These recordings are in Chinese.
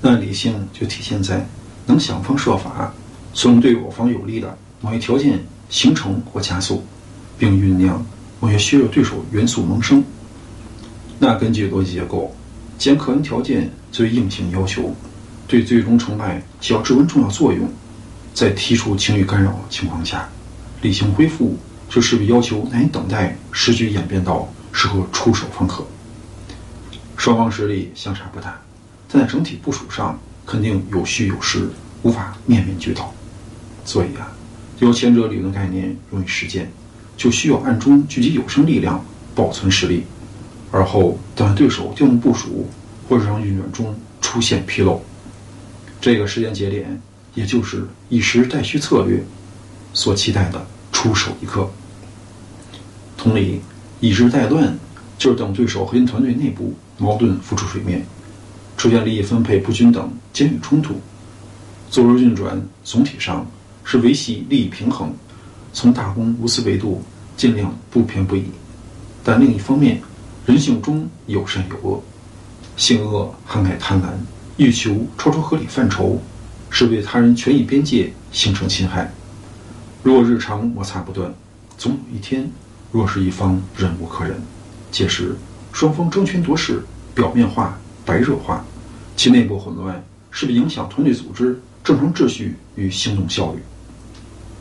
那理性就体现在能想方设法从对我方有利的某一条件形成或加速，并酝酿某些削弱对手元素萌生。那根据逻辑结构，将客观条件作为硬性要求，对最终成败起到至关重要作用。在提出情绪干扰情况下，理性恢复就势必要求难以等待时局演变到适合出手方可。双方实力相差不大，在整体部署上肯定有虚有实，无法面面俱到。所以啊，有前者理论概念容易实践，就需要暗中聚集有生力量，保存实力，而后等对手调动部署，或者让运转中出现纰漏。这个时间节点，也就是以实待虚策略所期待的出手一刻。同理，以实待乱，就是等对手核心团队内部矛盾浮出水面，出现利益分配不均等监狱冲突。做入运转总体上是维系利益平衡，从大公无私维度尽量不偏不倚。但另一方面，人性中有善有恶，性恶涵盖贪婪，欲求超出合理范畴，是对他人权益边界形成侵害。若日常摩擦不断，总有一天，若是一方忍无可忍，届时双方争权夺势，表面化、白热化，其内部混乱势必影响团队组织正常秩序与行动效率。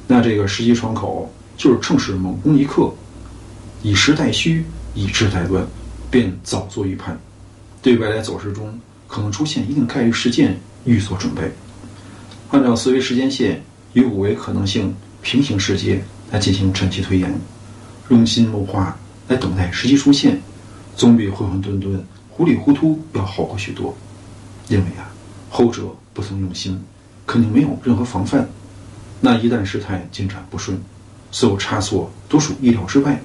那这个时机窗口就是趁势猛攻一刻，以实待虚，以智待乱，便早做预判，对未来走势中可能出现一定概率事件预做准备，按照思维时间线与五维可能性平行世界来进行晨期推演，用心谋划来等待时机出现，总比混混沌沌、糊里糊涂要好过许多。因为啊，后者不曾用心，肯定没有任何防范。那一旦事态进展不顺，所有差错都属意料之外，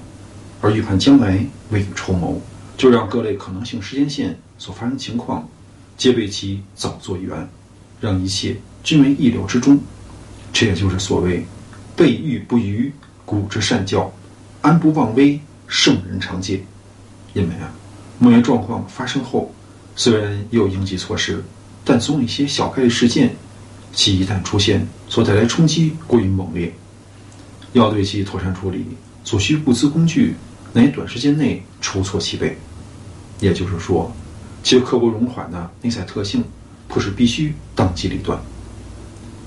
而预判将来、未雨绸缪，就让各类可能性时间线所发生情况，皆为其早做预案，让一切均为意料之中。这也就是所谓“备御不虞，古之善教；安不忘危，圣人常戒”。因为啊，莫言状况发生后，虽然也有应急措施，但总有一些小概率事件，其一旦出现，所带来冲击过于猛烈，要对其妥善处理，所需物资工具难以短时间内筹措齐备。也就是说，其刻不容缓的内在特性，迫使必须当机立断，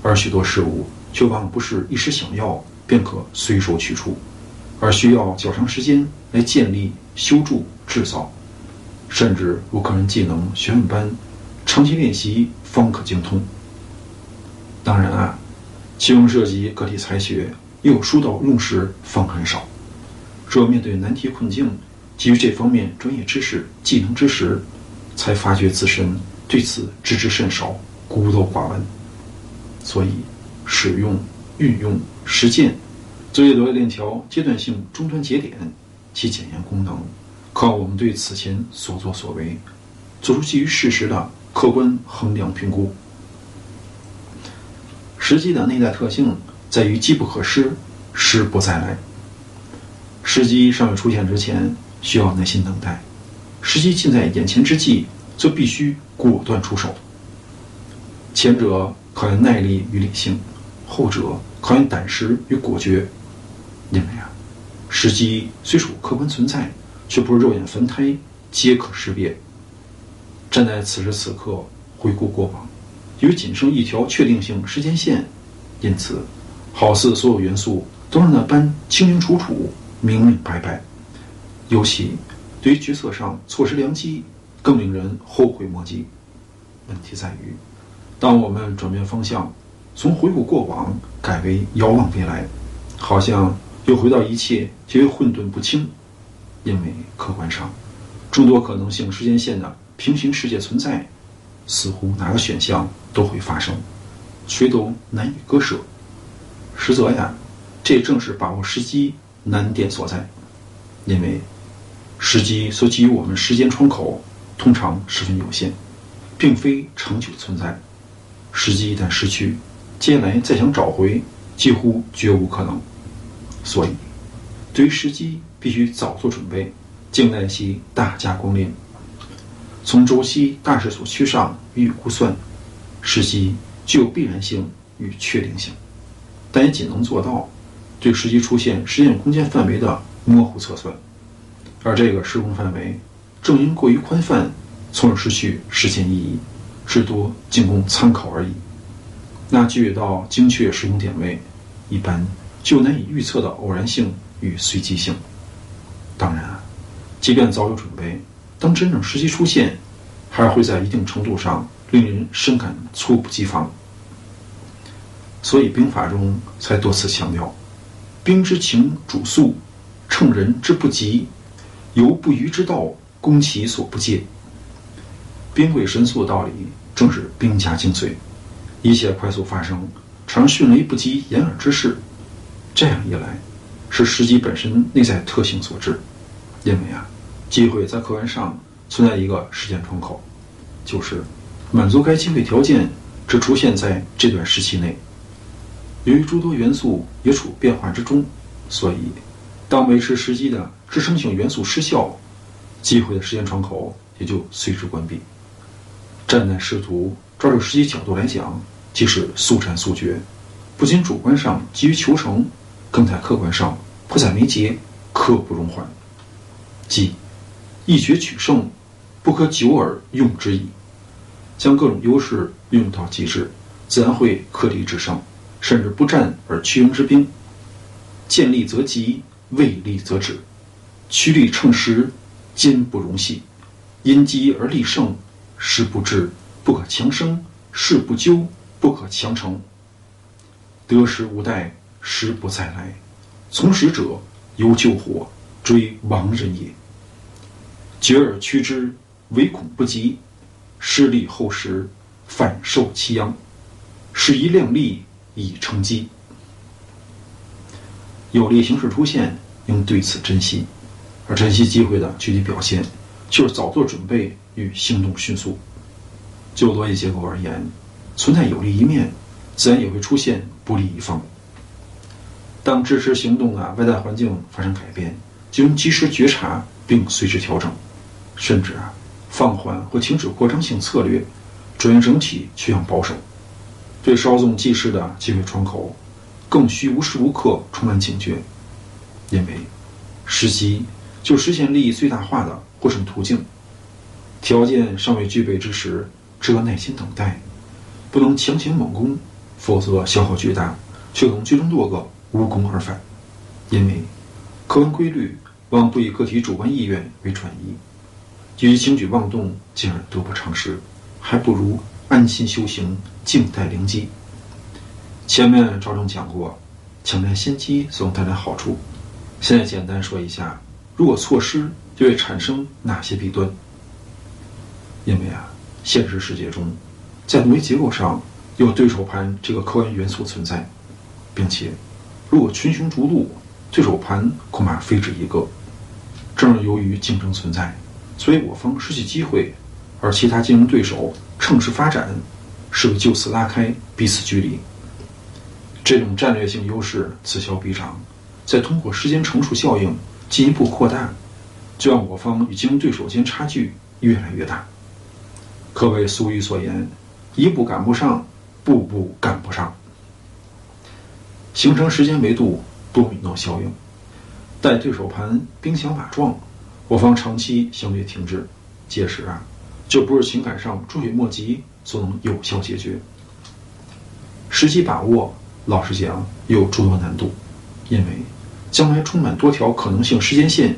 而许多事物却往往不是一时想要便可随手取出，而需要较长时间来建立、修筑、制造。甚至如个人技能学问般，长期练习方可精通。当然啊，其中涉及个体才学，又有疏导用时方很少。只有面对难题困境，基于这方面专业知识、技能之时，才发觉自身对此知之甚少，孤陋寡闻。所以，使用、运用、实践，作为罗链条阶段性终端节点，其检验功能。靠我们对此前所作所为，做出基于事实的客观衡量评估。时机的内在特性在于机不可失，失不再来。时机尚未出现之前，需要耐心等待；时机近在眼前之际，则必须果断出手。前者考验耐力与理性，后者考验胆识与果决。因为啊，时机虽属客观存在。却不是肉眼凡胎皆可识别。站在此时此刻回顾过往，由于仅剩一条确定性时间线，因此，好似所有元素都让那般清清楚楚、明明白白。尤其对于决策上错失良机，更令人后悔莫及。问题在于，当我们转变方向，从回顾过往改为遥望未来，好像又回到一切皆为混沌不清。因为客观上，诸多可能性时间线的平行世界存在，似乎哪个选项都会发生，谁都难以割舍。实则呀，这正是把握时机难点所在。因为时机所给予我们时间窗口通常十分有限，并非长久存在。时机一旦失去，接下来再想找回几乎绝无可能。所以，对于时机。必须早做准备，静待其大驾光临。从周期大势所趋上予以估算，时机具有必然性与确定性，但也仅能做到对时机出现时间空间范围的模糊测算，而这个时空范围正因过于宽泛，从而失去实践意义，至多仅供参考而已。那具有到精确时空点位，一般就难以预测的偶然性与随机性。当然，即便早有准备，当真正时机出现，还是会在一定程度上令人深感猝不及防。所以兵法中才多次强调：“兵之情主速，乘人之不及，由不虞之道，攻其所不借。”兵贵神速的道理，正是兵家精髓。一切快速发生，常迅雷不及掩耳之势。这样一来，是时机本身内在特性所致。因为啊，机会在客观上存在一个时间窗口，就是满足该机会条件只出现在这段时期内。由于诸多元素也处变化之中，所以当维持时机的支撑性元素失效，机会的时间窗口也就随之关闭。站在试图抓住时机角度来讲，即是速战速决，不仅主观上急于求成，更在客观上迫在眉睫，刻不容缓。即一决取胜，不可久而用之矣。将各种优势运用到极致，自然会克敌制胜，甚至不战而屈人之兵。见利则急，未利则止。趋利乘时，坚不容隙。因机而立胜，时不至，不可强生；事不究，不可强成。得时无待，时不再来。从使者，犹救火。追亡人也，决而趋之，唯恐不及；失利后时，反受其殃。是宜量力以成机。有利形势出现，应对此珍惜。而珍惜机会的具体表现，就是早做准备与行动迅速。就逻辑结构而言，存在有利一面，自然也会出现不利一方。当支持行动的外在环境发生改变。就应及时觉察并随之调整，甚至啊放缓或停止扩张性策略，转移整体趋向保守。对稍纵即逝的机会窗口，更需无时无刻充满警觉，因为时机就实现利益最大化的获胜途径。条件尚未具备之时，只可耐心等待，不能强行猛攻，否则消耗巨大，却可能最终落个无功而返。因为客观规律。往往不以个体主观意愿为转移，基于轻举妄动，进而得不偿失，还不如安心修行，静待灵机。前面赵正讲过，抢占先机所带来好处，现在简单说一下，如果错失，就会产生哪些弊端？因为啊，现实世界中，在逻辑结构上有对手盘这个客观元素存在，并且，如果群雄逐鹿，对手盘恐怕非止一个。正是由于竞争存在，所以我方失去机会，而其他竞争对手乘势发展，是为就此拉开彼此距离。这种战略性优势此消彼长，再通过时间乘数效应进一步扩大，就让我方与竞争对手间差距越来越大。可谓俗语所言：“一步赶不上，步步赶不上。”形成时间维度多米诺效应。待对手盘兵强马壮，我方长期相对停滞，届时啊，就不是情感上追悔莫及所能有效解决。时机把握，老实讲有诸多难度，因为将来充满多条可能性时间线，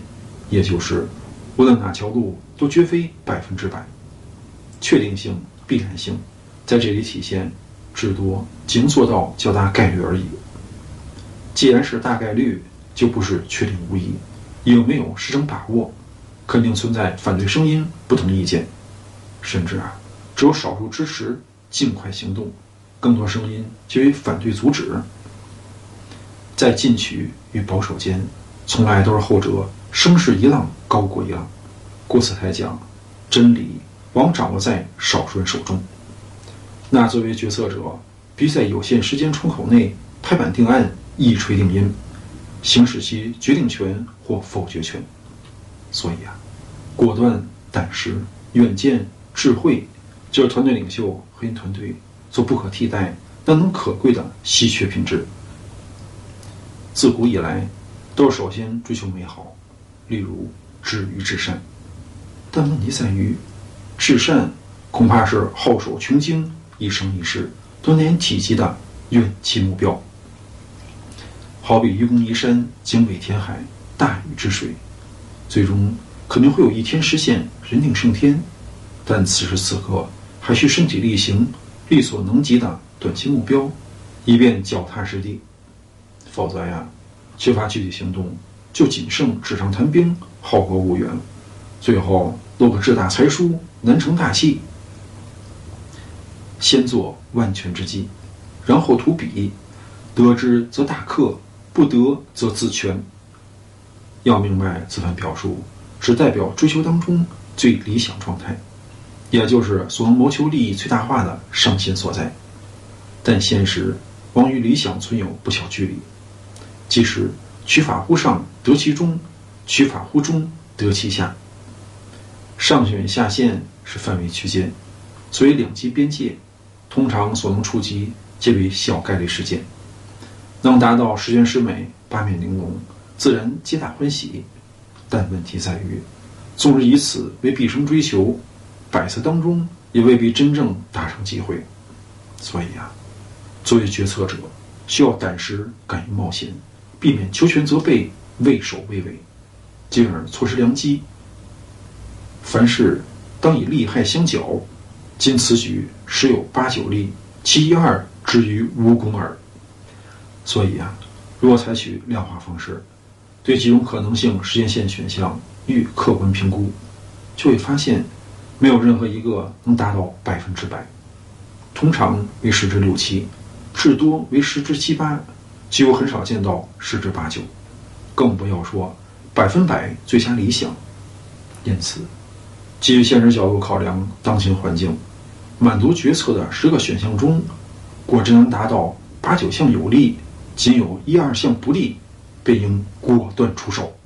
也就是无论哪条路都绝非百分之百，确定性、必然性在这里体现，至多仅做到较大概率而已。既然是大概率。就不是确定无疑，有没有实证把握，肯定存在反对声音、不同意见，甚至啊，只有少数支持，尽快行动，更多声音就为反对阻止。在进取与保守间，从来都是后者声势一浪高过一浪。故此才讲，真理往掌握在少数人手中。那作为决策者，必须在有限时间窗口内拍板定案，一锤定音。行使其决定权或否决权，所以啊，果断、胆识、远见、智慧，就是团队领袖核心团队所不可替代但能可贵的稀缺品质。自古以来，都是首先追求美好，例如止于至善。但问题在于，至善恐怕是皓首穷经、一生一世锻炼体积的远期目标。好比愚公移山，精卫填海，大禹治水，最终肯定会有一天实现人定胜天，但此时此刻还需身体力行、力所能及的短期目标，以便脚踏实地。否则呀，缺乏具体行动，就仅剩纸上谈兵，好高骛远，最后落个志大才疏，难成大器。先做万全之计，然后图彼，得之则大克，不得则自全。要明白，此番表述只代表追求当中最理想状态，也就是所能谋求利益最大化的上限所在。但现实往与理想存有不小距离。即使取法乎上得其中，取法乎中得其下。上选下限是范围区间，所以两极边界，通常所能触及皆为小概率事件。能达到十全十美、八面玲珑，自然皆大欢喜。但问题在于，纵使以此为毕生追求，百次当中也未必真正达成机会。所以啊，作为决策者，需要胆识，敢于冒险。避免求全责备、畏首畏尾，进而错失良机。凡事当以利害相较，今此举十有八九利，其一二至于无功耳。所以啊，如果采取量化方式，对几种可能性时间线选项予以客观评估，就会发现，没有任何一个能达到百分之百，通常为十之六七，至多为十之七八。几乎很少见到十之八九，更不要说百分百最佳理想。因此，基于现实角度考量当前环境，满足决策的十个选项中，果真能达到八九项有利，仅有一二项不利，便应果断出手。